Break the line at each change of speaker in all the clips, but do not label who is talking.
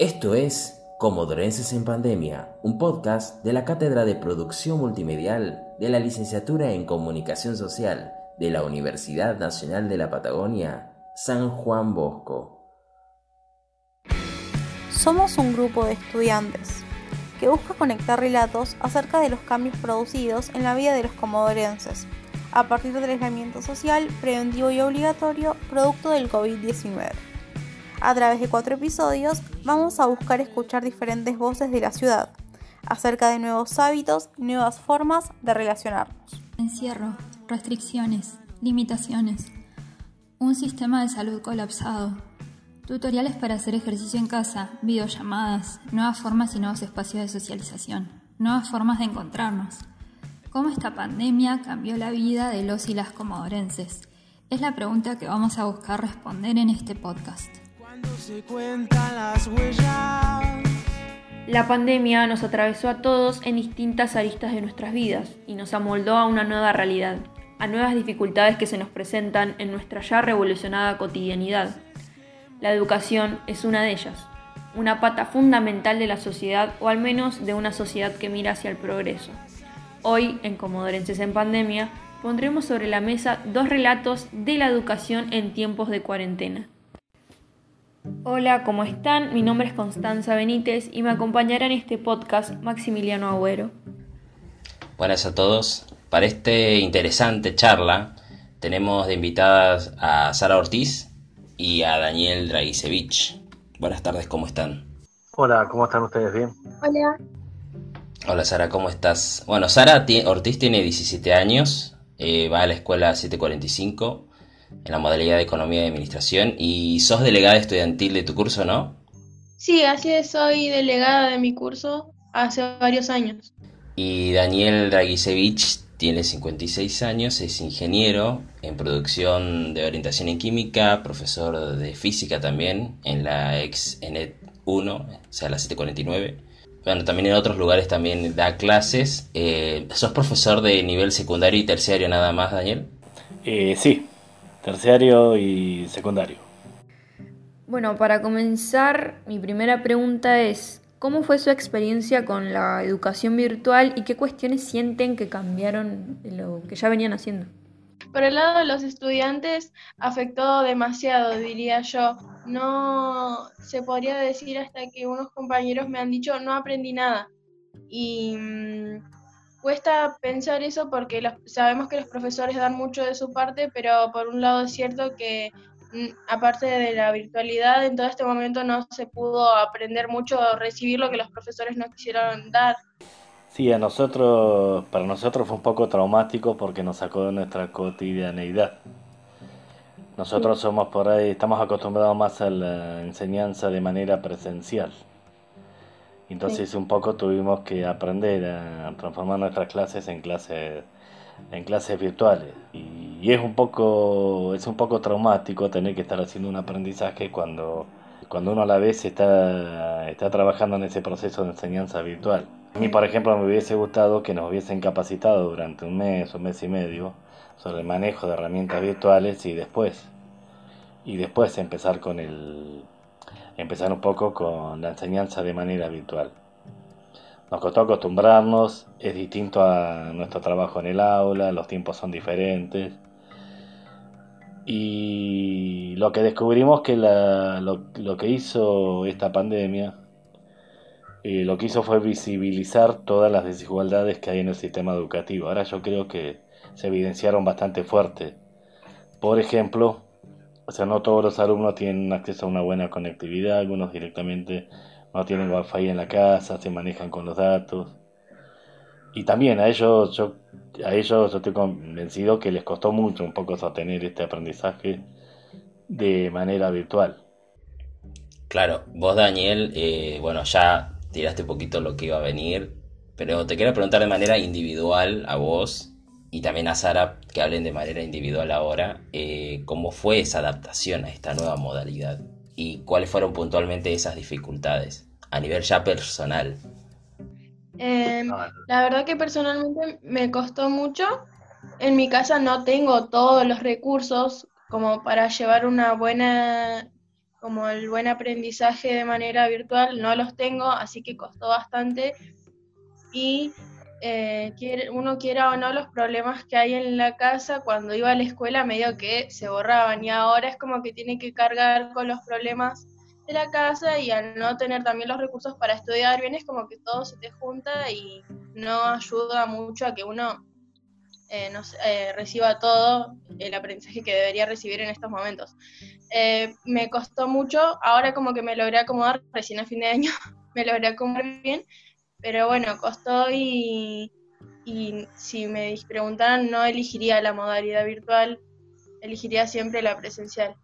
Esto es Comodorenses en Pandemia, un podcast de la Cátedra de Producción Multimedial de la Licenciatura en Comunicación Social de la Universidad Nacional de la Patagonia, San Juan Bosco.
Somos un grupo de estudiantes que busca conectar relatos acerca de los cambios producidos en la vida de los comodorenses a partir del aislamiento social preventivo y obligatorio producto del COVID-19. A través de cuatro episodios vamos a buscar escuchar diferentes voces de la ciudad acerca de nuevos hábitos nuevas formas de relacionarnos.
Encierro, restricciones, limitaciones, un sistema de salud colapsado, tutoriales para hacer ejercicio en casa, videollamadas, nuevas formas y nuevos espacios de socialización, nuevas formas de encontrarnos. ¿Cómo esta pandemia cambió la vida de los y las comodorenses? Es la pregunta que vamos a buscar responder en este podcast
La pandemia nos atravesó a todos en distintas aristas de nuestras vidas y nos amoldó a una nueva realidad, a nuevas dificultades que se nos presentan en nuestra ya revolucionada cotidianidad. La educación es una de ellas, una pata fundamental de la sociedad o al menos de una sociedad que mira hacia el progreso. Hoy, en Comodorenses en Pandemia, pondremos sobre la mesa dos relatos de la educación en tiempos de cuarentena. Hola, ¿cómo están? Mi nombre es Constanza Benítez y me acompañará en este podcast Maximiliano Agüero.
Buenas a todos. Para esta interesante charla tenemos de invitadas a Sara Ortiz y a Daniel Dragisevich. Buenas tardes, ¿cómo están?
Hola, ¿cómo están ustedes? ¿Bien?
Hola.
Hola Sara, ¿cómo estás? Bueno, Sara Ortiz tiene 17 años, eh, va a la escuela 745 en la modalidad de Economía y Administración y sos delegada estudiantil de tu curso, ¿no?
Sí, así es, soy delegada de mi curso hace varios años.
Y Daniel Dragisevich tiene 56 años, es ingeniero en producción de orientación en química, profesor de física también en la ex ENET 1, o sea, la 749. Bueno, también en otros lugares también da clases. Eh, ¿Sos profesor de nivel secundario y terciario nada más, Daniel?
Eh, sí, terciario y secundario.
Bueno, para comenzar, mi primera pregunta es, ¿cómo fue su experiencia con la educación virtual y qué cuestiones sienten que cambiaron de lo que ya venían haciendo?
Por el lado de los estudiantes, afectó demasiado, diría yo. No se podría decir hasta que unos compañeros me han dicho, no aprendí nada. Y mm, cuesta pensar eso porque sabemos que los profesores dan mucho de su parte, pero por un lado es cierto que mm, aparte de la virtualidad, en todo este momento no se pudo aprender mucho o recibir lo que los profesores nos quisieron dar.
Sí, a nosotros, para nosotros fue un poco traumático porque nos sacó de nuestra cotidianeidad. Nosotros somos por ahí, estamos acostumbrados más a la enseñanza de manera presencial. Entonces un poco tuvimos que aprender a transformar nuestras clases en clases en clases virtuales. Y, es un poco es un poco traumático tener que estar haciendo un aprendizaje cuando cuando uno a la vez está está trabajando en ese proceso de enseñanza virtual. A mí, por ejemplo, me hubiese gustado que nos hubiesen capacitado durante un mes un mes y medio sobre el manejo de herramientas virtuales y después y después empezar con el empezar un poco con la enseñanza de manera virtual. Nos costó acostumbrarnos, es distinto a nuestro trabajo en el aula, los tiempos son diferentes. Y lo que descubrimos que lo, que hizo esta pandemia, eh, lo que hizo fue visibilizar todas las desigualdades que hay en el sistema educativo. Ahora yo creo que se evidenciaron bastante fuerte. Por ejemplo, o sea, no todos los alumnos tienen acceso a una buena conectividad, algunos directamente no tienen wifi en la casa, se manejan con los datos. Y también a ellos, yo, a ellos estoy convencido que les costó mucho un poco sostener este aprendizaje de manera virtual.
Claro, vos Daniel, eh, bueno, ya tiraste un poquito lo que iba a venir, pero te quiero preguntar de manera individual a vos, y también a Sara que hablen de manera individual ahora, eh, cómo fue esa adaptación a esta nueva modalidad y cuáles fueron puntualmente esas dificultades a nivel ya personal.
Em, la verdad que personalmente me costó mucho. En mi casa no tengo todos los recursos como para llevar una buena como el buen aprendizaje de manera virtual, no los tengo, así que costó bastante. Y eh, uno quiera o no, los problemas que hay en la casa cuando iba a la escuela medio que se borraban y ahora es como que tiene que cargar con los problemas de la casa y al no tener también los recursos para estudiar bien es como que todo se te junta y no ayuda mucho a que uno eh, eh, reciba todo el aprendizaje que debería recibir en estos momentos. Eh, me costó mucho, ahora como que me logré acomodar, recién a fin de año me logré acomodar bien, pero bueno, costó y, y si me preguntaran no elegiría la modalidad virtual, elegiría siempre la presencial.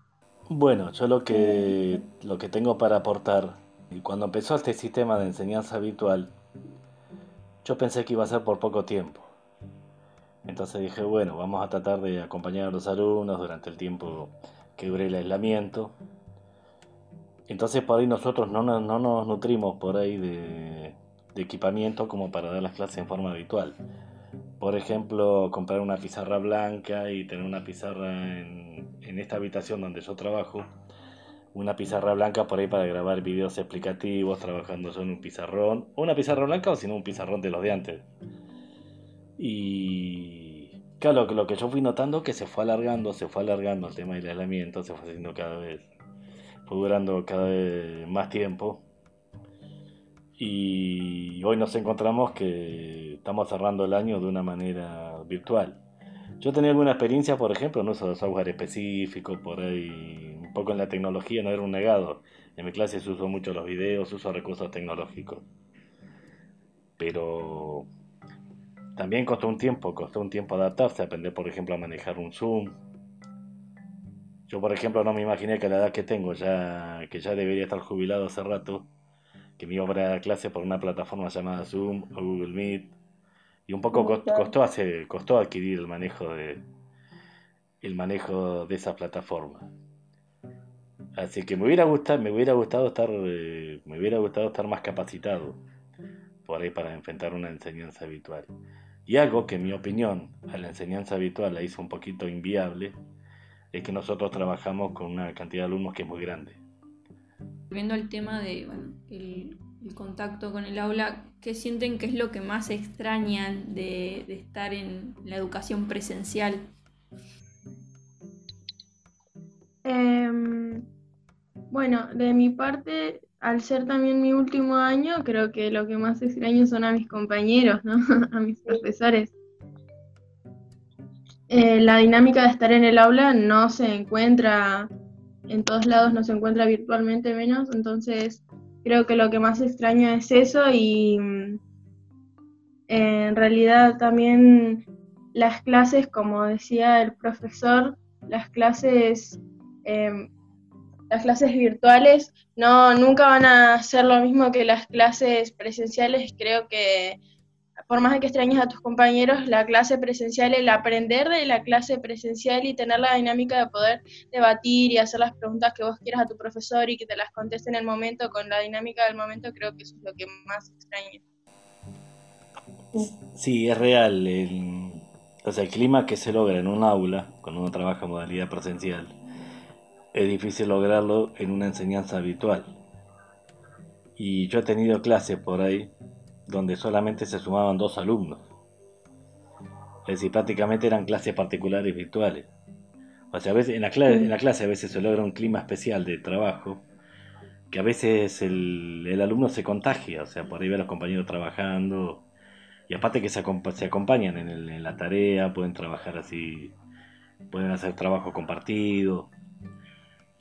Bueno, yo lo que, lo que tengo para aportar, y cuando empezó este sistema de enseñanza virtual, yo pensé que iba a ser por poco tiempo. Entonces dije, bueno, vamos a tratar de acompañar a los alumnos durante el tiempo que dure el aislamiento. Entonces por ahí nosotros no, no, nos nutrimos por ahí de, de equipamiento como para dar las clases en forma habitual. Por ejemplo, comprar una pizarra blanca y tener una pizarra en, esta habitación donde yo trabajo, una pizarra blanca por ahí para grabar videos explicativos, trabajando en un pizarrón, una pizarra blanca o si no un pizarrón de los de antes. Y claro, lo que yo fui notando que se fue alargando, se fue alargando el tema del aislamiento, se fue haciendo cada vez, fue durando cada vez más tiempo. Y hoy nos encontramos que estamos cerrando el año de una manera virtual. Yo tenía alguna experiencia, por ejemplo, en uso de software específico, por ahí, un poco en la tecnología, no era un negado. En mi clase se usó mucho los videos, uso recursos tecnológicos. Pero también costó un tiempo, costó un tiempo adaptarse, aprender, por ejemplo, a manejar un Zoom. Yo, por ejemplo, no me imaginé que a la edad que tengo, ya que ya debería estar jubilado hace rato, que me iba a dar clase por una plataforma llamada Zoom o Google Meet y un poco costó, costó adquirir el manejo de el manejo de esa plataforma. Así que me hubiera gustado, me hubiera gustado estar, eh, me hubiera gustado estar más capacitado por ahí para enfrentar una enseñanza habitual. Y algo que en mi opinión a la enseñanza habitual la hizo un poquito inviable es que nosotros trabajamos con una cantidad de alumnos que es muy grande.
Viendo el tema de el contacto con el aula, ¿qué sienten que es lo que más extrañan de, estar en la educación presencial?
Em, bueno, de mi parte, al ser también mi último año, creo que lo que más extraño son a mis compañeros, ¿no? a mis profesores. Eh, la dinámica de estar en el aula no se encuentra en todos lados, no se encuentra virtualmente menos, entonces creo que lo que más extraño es eso y mm, en realidad también las clases, como decía el profesor, las clases, em, las clases virtuales no nunca van a ser lo mismo que las clases presenciales. Creo que por más que extrañes a tus compañeros, la clase presencial, el aprender de la clase presencial y tener la dinámica de poder debatir y hacer las preguntas que vos quieras a tu profesor y que te las conteste en el momento con la dinámica del momento, creo que eso es lo que más extraño.
Sí, es real. O sea, el clima que se logra en un aula, cuando uno trabaja en modalidad presencial, es difícil lograrlo en una enseñanza habitual. Y yo he tenido clases por ahí donde solamente se sumaban dos alumnos. Es decir, prácticamente eran clases particulares virtuales. O sea, a veces en la, clase, en la clase a veces se logra un clima especial de trabajo, que a veces el, el alumno se contagia, o sea, por ahí ve a los compañeros trabajando, y aparte que se, se acompañan en, en, la tarea, pueden trabajar así, pueden hacer trabajo compartido.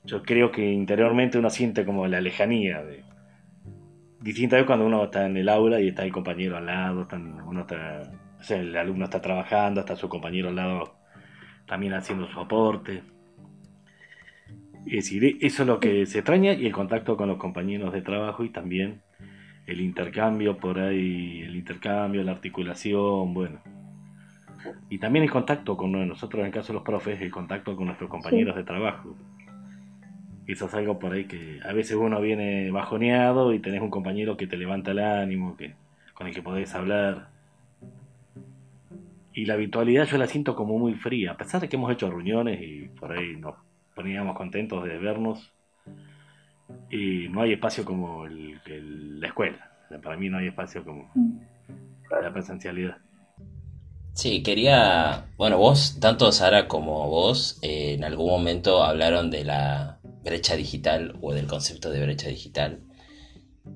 Yo creo que interiormente uno siente como la lejanía de, distinta vez cuando uno está en el aula y está el compañero al lado, uno está, el alumno está trabajando, está su compañero al lado también haciendo su aporte. Es decir, eso es lo que se extraña y el contacto con los compañeros de trabajo y también el intercambio por ahí, el intercambio, la articulación, bueno. Y también el contacto con nosotros, en el caso de los profes, el contacto con nuestros compañeros de trabajo. Es algo por ahí que a veces uno viene bajoneado y tenés un compañero que te levanta el ánimo, que, con el que podés hablar. Y la habitualidad yo la siento como muy fría, a pesar de que hemos hecho reuniones y por ahí nos poníamos contentos de vernos. Y no hay espacio como el, el- la escuela. Para mí no hay espacio como la presencialidad.
Sí, quería, bueno, vos, tanto Sara como vos, eh, en algún momento hablaron de la brecha digital o del concepto de brecha digital.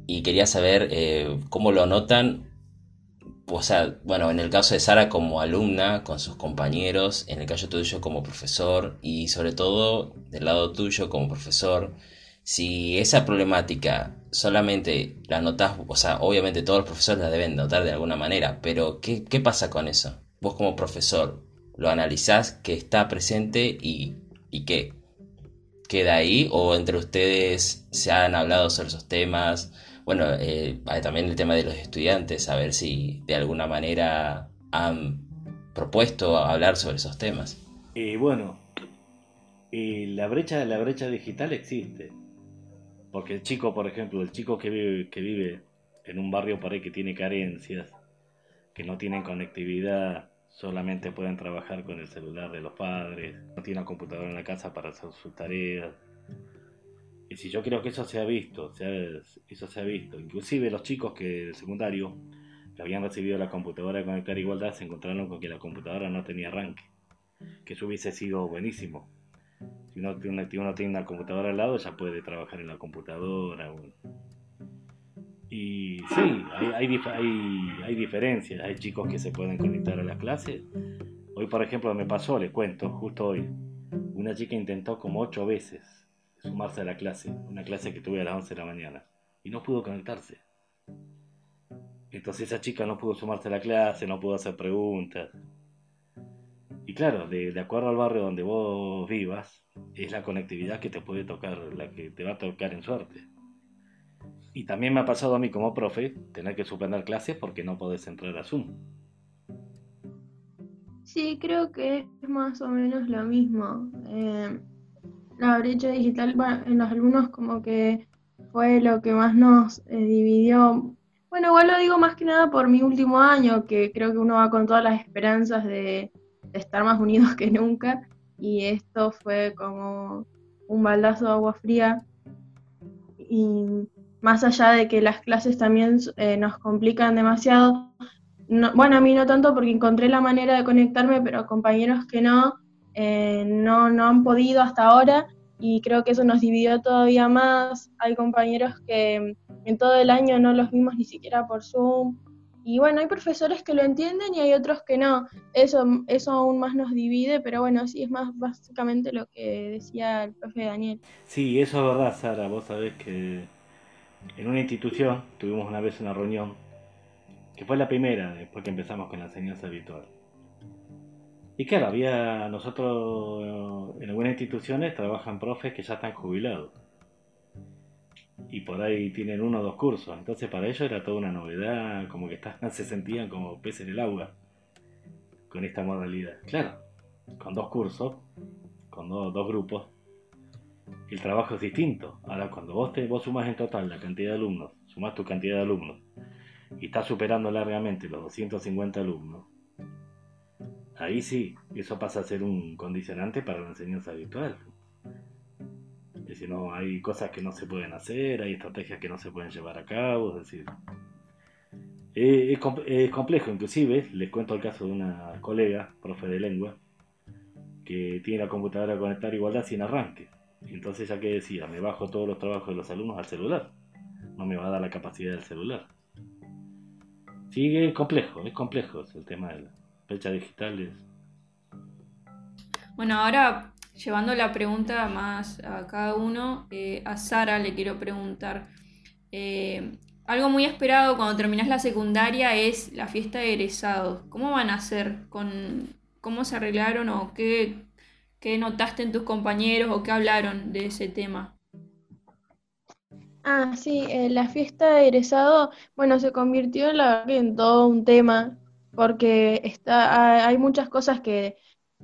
Y quería saber eh, cómo lo notan, o sea, bueno, en el caso de Sara como alumna, con sus compañeros, en el caso tuyo como profesor y sobre todo del lado tuyo como profesor, si esa problemática solamente la notas, o sea, obviamente todos los profesores la deben notar de alguna manera, pero ¿qué, qué pasa con eso? Vos como profesor, ¿lo analizás que está presente y, y qué? ¿Queda ahí o entre ustedes se han hablado sobre esos temas? Bueno, eh, también el tema de los estudiantes, a ver si de alguna manera han propuesto hablar sobre esos temas.
Y bueno, y la brecha, la brecha digital existe. Porque el chico, por ejemplo, el chico que vive, que vive en un barrio por ahí que tiene carencias, que no tienen conectividad, solamente pueden trabajar con el celular de los padres, no tienen computadora en la casa para hacer sus tareas. Y si yo creo que eso se ha visto, eso se ha visto. Inclusive los chicos que del secundario que habían recibido la computadora de Conectar Igualdad se encontraron con que la computadora no tenía arranque. Que eso hubiese sido buenísimo. Si uno, uno tiene una computadora al lado, ya puede trabajar en la computadora. bueno. Y sí, hay, hay, hay diferencias. Hay chicos que se pueden conectar a las clases. Hoy, por ejemplo, me pasó, les cuento, justo hoy. Una chica intentó como ocho veces sumarse a la clase, una clase que tuve a las 11 de la mañana, y no pudo conectarse. Entonces esa chica no pudo sumarse a la clase, no pudo hacer preguntas. Y claro, de, de acuerdo al barrio donde vos vivas, es la conectividad que te puede tocar, la que te va a tocar en suerte. Y también me ha pasado a mí como profe tener que suspender clases porque no podés entrar a Zoom.
Sí, creo que es más o menos lo mismo. Eh, la brecha digital, en los alumnos como que fue lo que más nos eh, dividió. Bueno, igual lo digo más que nada por mi último año, que creo que uno va con todas las esperanzas de, de estar más unidos que nunca, y esto fue como un baldazo de agua fría. Y más allá de que las clases también eh, nos complican demasiado, no- bueno, a mí no tanto porque encontré la manera de conectarme, pero compañeros que no, eh, no, no han podido hasta ahora y creo que eso nos dividió todavía más. Hay compañeros que en todo el año no los vimos ni siquiera por Zoom. Y bueno, hay profesores que lo entienden y hay otros que no. Eso, eso aún más nos divide, pero bueno, sí, es más básicamente lo que decía el profe Daniel.
Sí, eso es verdad, Sara. Vos sabés que en una institución tuvimos una vez una reunión, que fue la primera después que empezamos con la enseñanza virtual. Y claro, había nosotros en algunas instituciones trabajan profes que ya están jubilados. Y por ahí tienen uno o dos cursos. Entonces para ellos era toda una novedad, como que estaban, se sentían como peces en el agua con esta modalidad. Claro, con dos cursos, con do- dos grupos, el trabajo es distinto. Ahora, cuando vos, te, vos sumas en total la cantidad de alumnos, sumás tu cantidad de alumnos, y estás superando largamente los 250 alumnos, ahí sí, eso pasa a ser un condicionante para la enseñanza virtual. Es decir, no, hay cosas que no se pueden hacer, hay estrategias que no se pueden llevar a cabo, es decir, eh, es, com- es complejo, inclusive, les cuento el caso de una colega, profe de lengua, que tiene la computadora conectar igualdad sin arranque. Entonces ya que decía, me bajo todos los trabajos de los alumnos al celular. No me va a dar la capacidad del celular. Sí, es complejo, es complejo el tema de la fecha digital. es-
Bueno, ahora llevando la pregunta más a cada uno, eh, a Sara le quiero preguntar. eh, algo muy esperado cuando terminas la secundaria es la fiesta de egresados. ¿Cómo van a hacer? Con, ¿Cómo se arreglaron o qué, qué notaste en tus compañeros o qué hablaron de ese tema?
Ah, sí, eh, la fiesta de egresado, bueno, se convirtió la verdad que en todo un tema, porque está, ha- hay muchas cosas que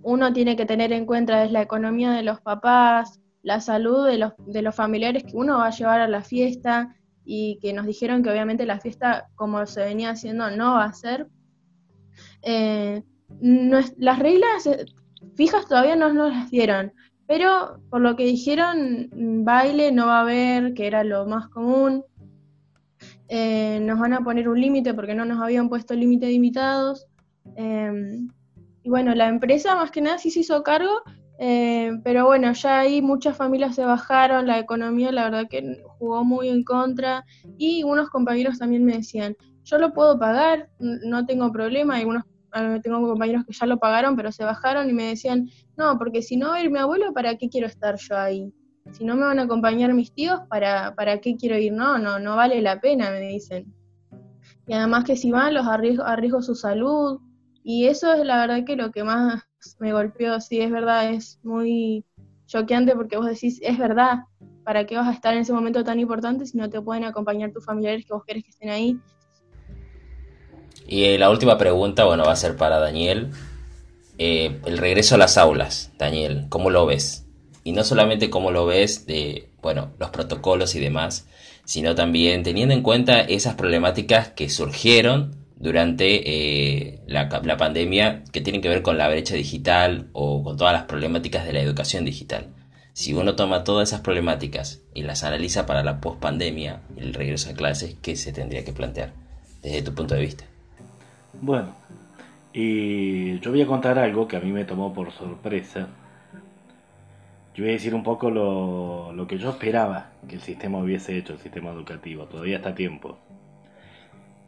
uno tiene que tener en cuenta, es la economía de los papás, la salud de los, de los familiares que uno va a llevar a la fiesta, y que nos dijeron que obviamente la fiesta, como se venía haciendo, no va a ser. Eh, no es- las reglas eh, fijas todavía no nos las dieron, Pero por lo que dijeron, mm, baile no va a haber, que era lo más común. Eh, nos van a poner un límite porque no nos habían puesto límite de invitados. Em, y bueno, la empresa más que nada sí se hizo cargo, eh, pero bueno, ya ahí muchas familias se bajaron, la economía la verdad que jugó muy en contra y unos compañeros también me decían, yo lo puedo pagar, no tengo problema, algunos tengo compañeros que ya lo pagaron, pero se bajaron y me decían, no, porque si no va a ir mi abuelo, ¿para qué quiero estar yo ahí? Si no me van a acompañar mis tíos, ¿para, para qué quiero ir? No, no, no vale la pena, me dicen. Y además que si van, los arriesgo, arriesgo su salud. Y eso es la verdad que lo que más me golpeó, sí, es verdad, es muy choqueante porque vos decís, es verdad, ¿para qué vas a estar en ese momento tan importante si no te pueden acompañar tus familiares que vos querés que estén ahí?
Y eh, la última pregunta, bueno, va a ser para Daniel. Eh, el regreso a las aulas, Daniel, ¿cómo lo ves? Y no solamente cómo lo ves de, bueno, los protocolos y demás, sino también teniendo en cuenta esas problemáticas que surgieron durante eh, la, la, pandemia que tienen que ver con la brecha digital o con todas las problemáticas de la educación digital. Si uno toma todas esas problemáticas y las analiza para la pospandemia, el regreso a clases, ¿qué se tendría que plantear desde tu punto de vista?
Bueno, y yo voy a contar algo que a mí me tomó por sorpresa. Yo voy a decir un poco lo, lo que yo esperaba que el sistema hubiese hecho, el sistema educativo. Todavía está a tiempo.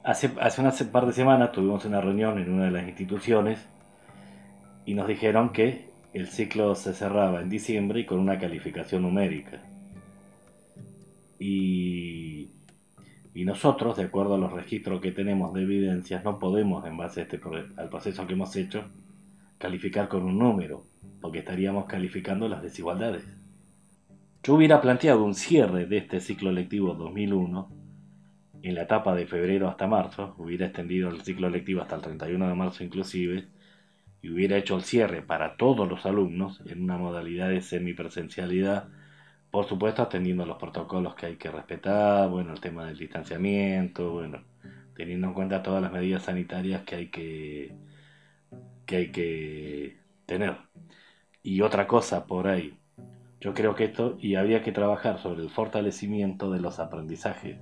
Hace, hace unas par de semanas tuvimos una reunión en una de las instituciones y nos dijeron que el ciclo se cerraba en diciembre y con una calificación numérica. Y, y nosotros, de acuerdo a los registros que tenemos de evidencias, no podemos, en base este, al proceso que hemos hecho, calificar con un número, porque estaríamos calificando las desigualdades. Yo hubiera planteado un cierre de este ciclo lectivo 2001 en la etapa de febrero hasta marzo, hubiera extendido el ciclo lectivo hasta el 31 de marzo inclusive, y hubiera hecho el cierre para todos los alumnos en una modalidad de semipresencialidad, por supuesto atendiendo los protocolos que hay que respetar, bueno, el tema del distanciamiento, bueno, teniendo en cuenta todas las medidas sanitarias que hay que, que, hay que tener. Y otra cosa por ahí, yo creo que esto, y había que trabajar sobre el fortalecimiento de los aprendizajes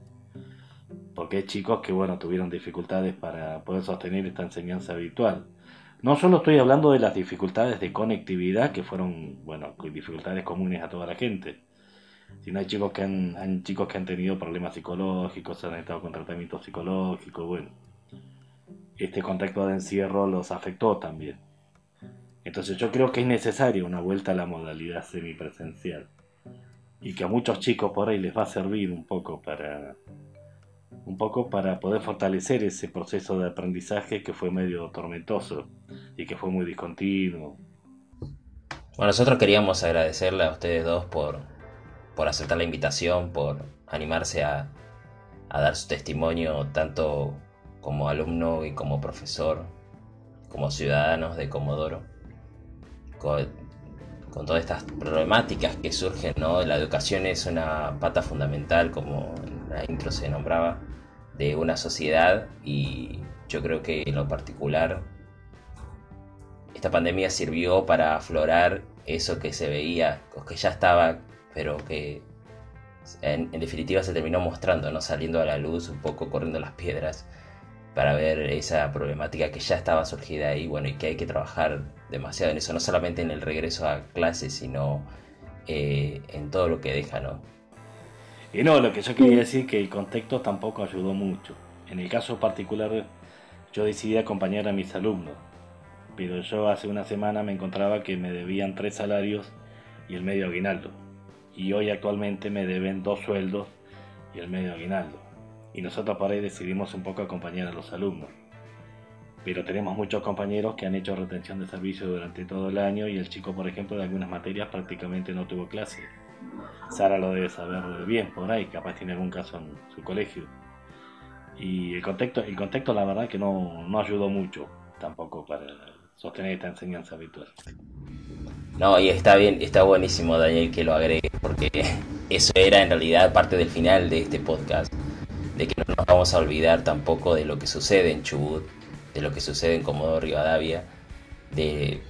porque hay chicos que, bueno, tuvieron dificultades para poder sostener esta enseñanza virtual. No solo estoy hablando de las dificultades de conectividad, que fueron, bueno, dificultades comunes a toda la gente, sino hay chicos que han, chicos que han tenido problemas psicológicos, han estado con tratamiento psicológico, bueno. Este contacto de encierro los afectó también. Entonces yo creo que es necesaria una vuelta a la modalidad semipresencial. Y que a muchos chicos por ahí les va a servir un poco para, un poco para poder fortalecer ese proceso de aprendizaje que fue medio tormentoso y que fue muy discontinuo.
Bueno, nosotros queríamos agradecerle a ustedes dos por, por aceptar la invitación, por animarse a, dar su testimonio tanto como alumno y como profesor, como ciudadanos de Comodoro, con, con, todas estas problemáticas que surgen, ¿no? La educación es una pata fundamental, como en la intro se nombraba, de una sociedad y yo creo que en lo particular esta pandemia sirvió para aflorar eso que se veía, o que ya estaba, pero que en, definitiva se terminó mostrando, ¿no? saliendo a la luz, un poco corriendo las piedras, para ver esa problemática que ya estaba surgida ahí, bueno, y que hay que trabajar demasiado en eso, no solamente en el regreso a clases, sino eh, en todo lo que deja, ¿no?
Y no, lo que yo quería decir es que el contexto tampoco ayudó mucho. En el caso particular, yo decidí acompañar a mis alumnos, pero yo hace una semana me encontraba que me debían tres salarios y el medio aguinaldo. Y hoy actualmente me deben dos sueldos y el medio aguinaldo. Y nosotros por ahí decidimos un poco acompañar a los alumnos. Pero tenemos muchos compañeros que han hecho retención de servicio durante todo el año y el chico, por ejemplo, de algunas materias prácticamente no tuvo clase. Sara lo debe saber bien por ahí, capaz tiene algún caso en su colegio. Y el contexto, el contexto la verdad que no, no ayudó mucho tampoco para sostener esta enseñanza virtual.
No, y está bien, está buenísimo Daniel que lo agregue, porque eso era en realidad parte del final de este podcast, de que no nos vamos a olvidar tampoco de lo que sucede en Chubut, de lo que sucede en Comodoro Rivadavia, de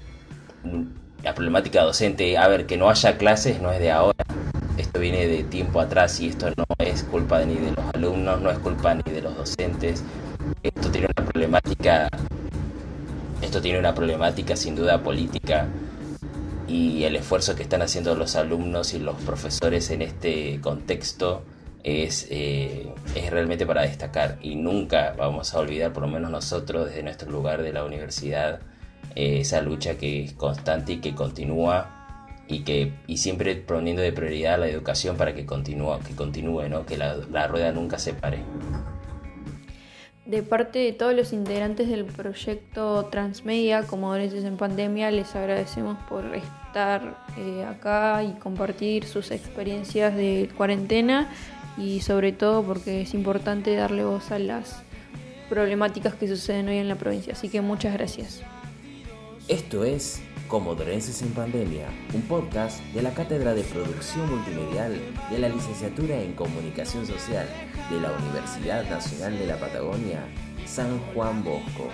la problemática docente, a ver, que no haya clases no es de ahora, esto viene de tiempo atrás y esto no es culpa ni de los alumnos, no es culpa ni de los docentes, esto tiene una problemática, esto tiene una problemática sin duda política y el esfuerzo que están haciendo los alumnos y los profesores en este contexto es, eh, es realmente para destacar y nunca vamos a olvidar, por lo menos nosotros desde nuestro lugar de la universidad, eh, esa lucha que es constante y que continúa y que y siempre poniendo de prioridad la educación para que continúe, que continúe, ¿no? que la, la rueda nunca se pare.
De parte de todos los integrantes del proyecto Transmedia, como Dolencias en Pandemia, les agradecemos por estar eh, acá y compartir sus experiencias de cuarentena y sobre todo porque es importante darle voz a las problemáticas que suceden hoy en la provincia. Así que muchas gracias.
Esto es Comodorenses en Pandemia, un podcast de la Cátedra de Producción Multimedial de la Licenciatura en Comunicación Social de la Universidad Nacional de la Patagonia, San Juan Bosco.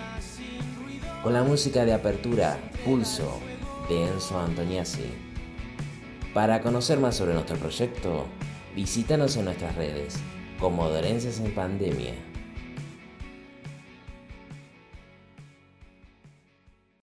Con la música de apertura Pulso de Enzo Antoniazzi. Para conocer más sobre nuestro proyecto, visítanos en nuestras redes, Comodorenses en Pandemia.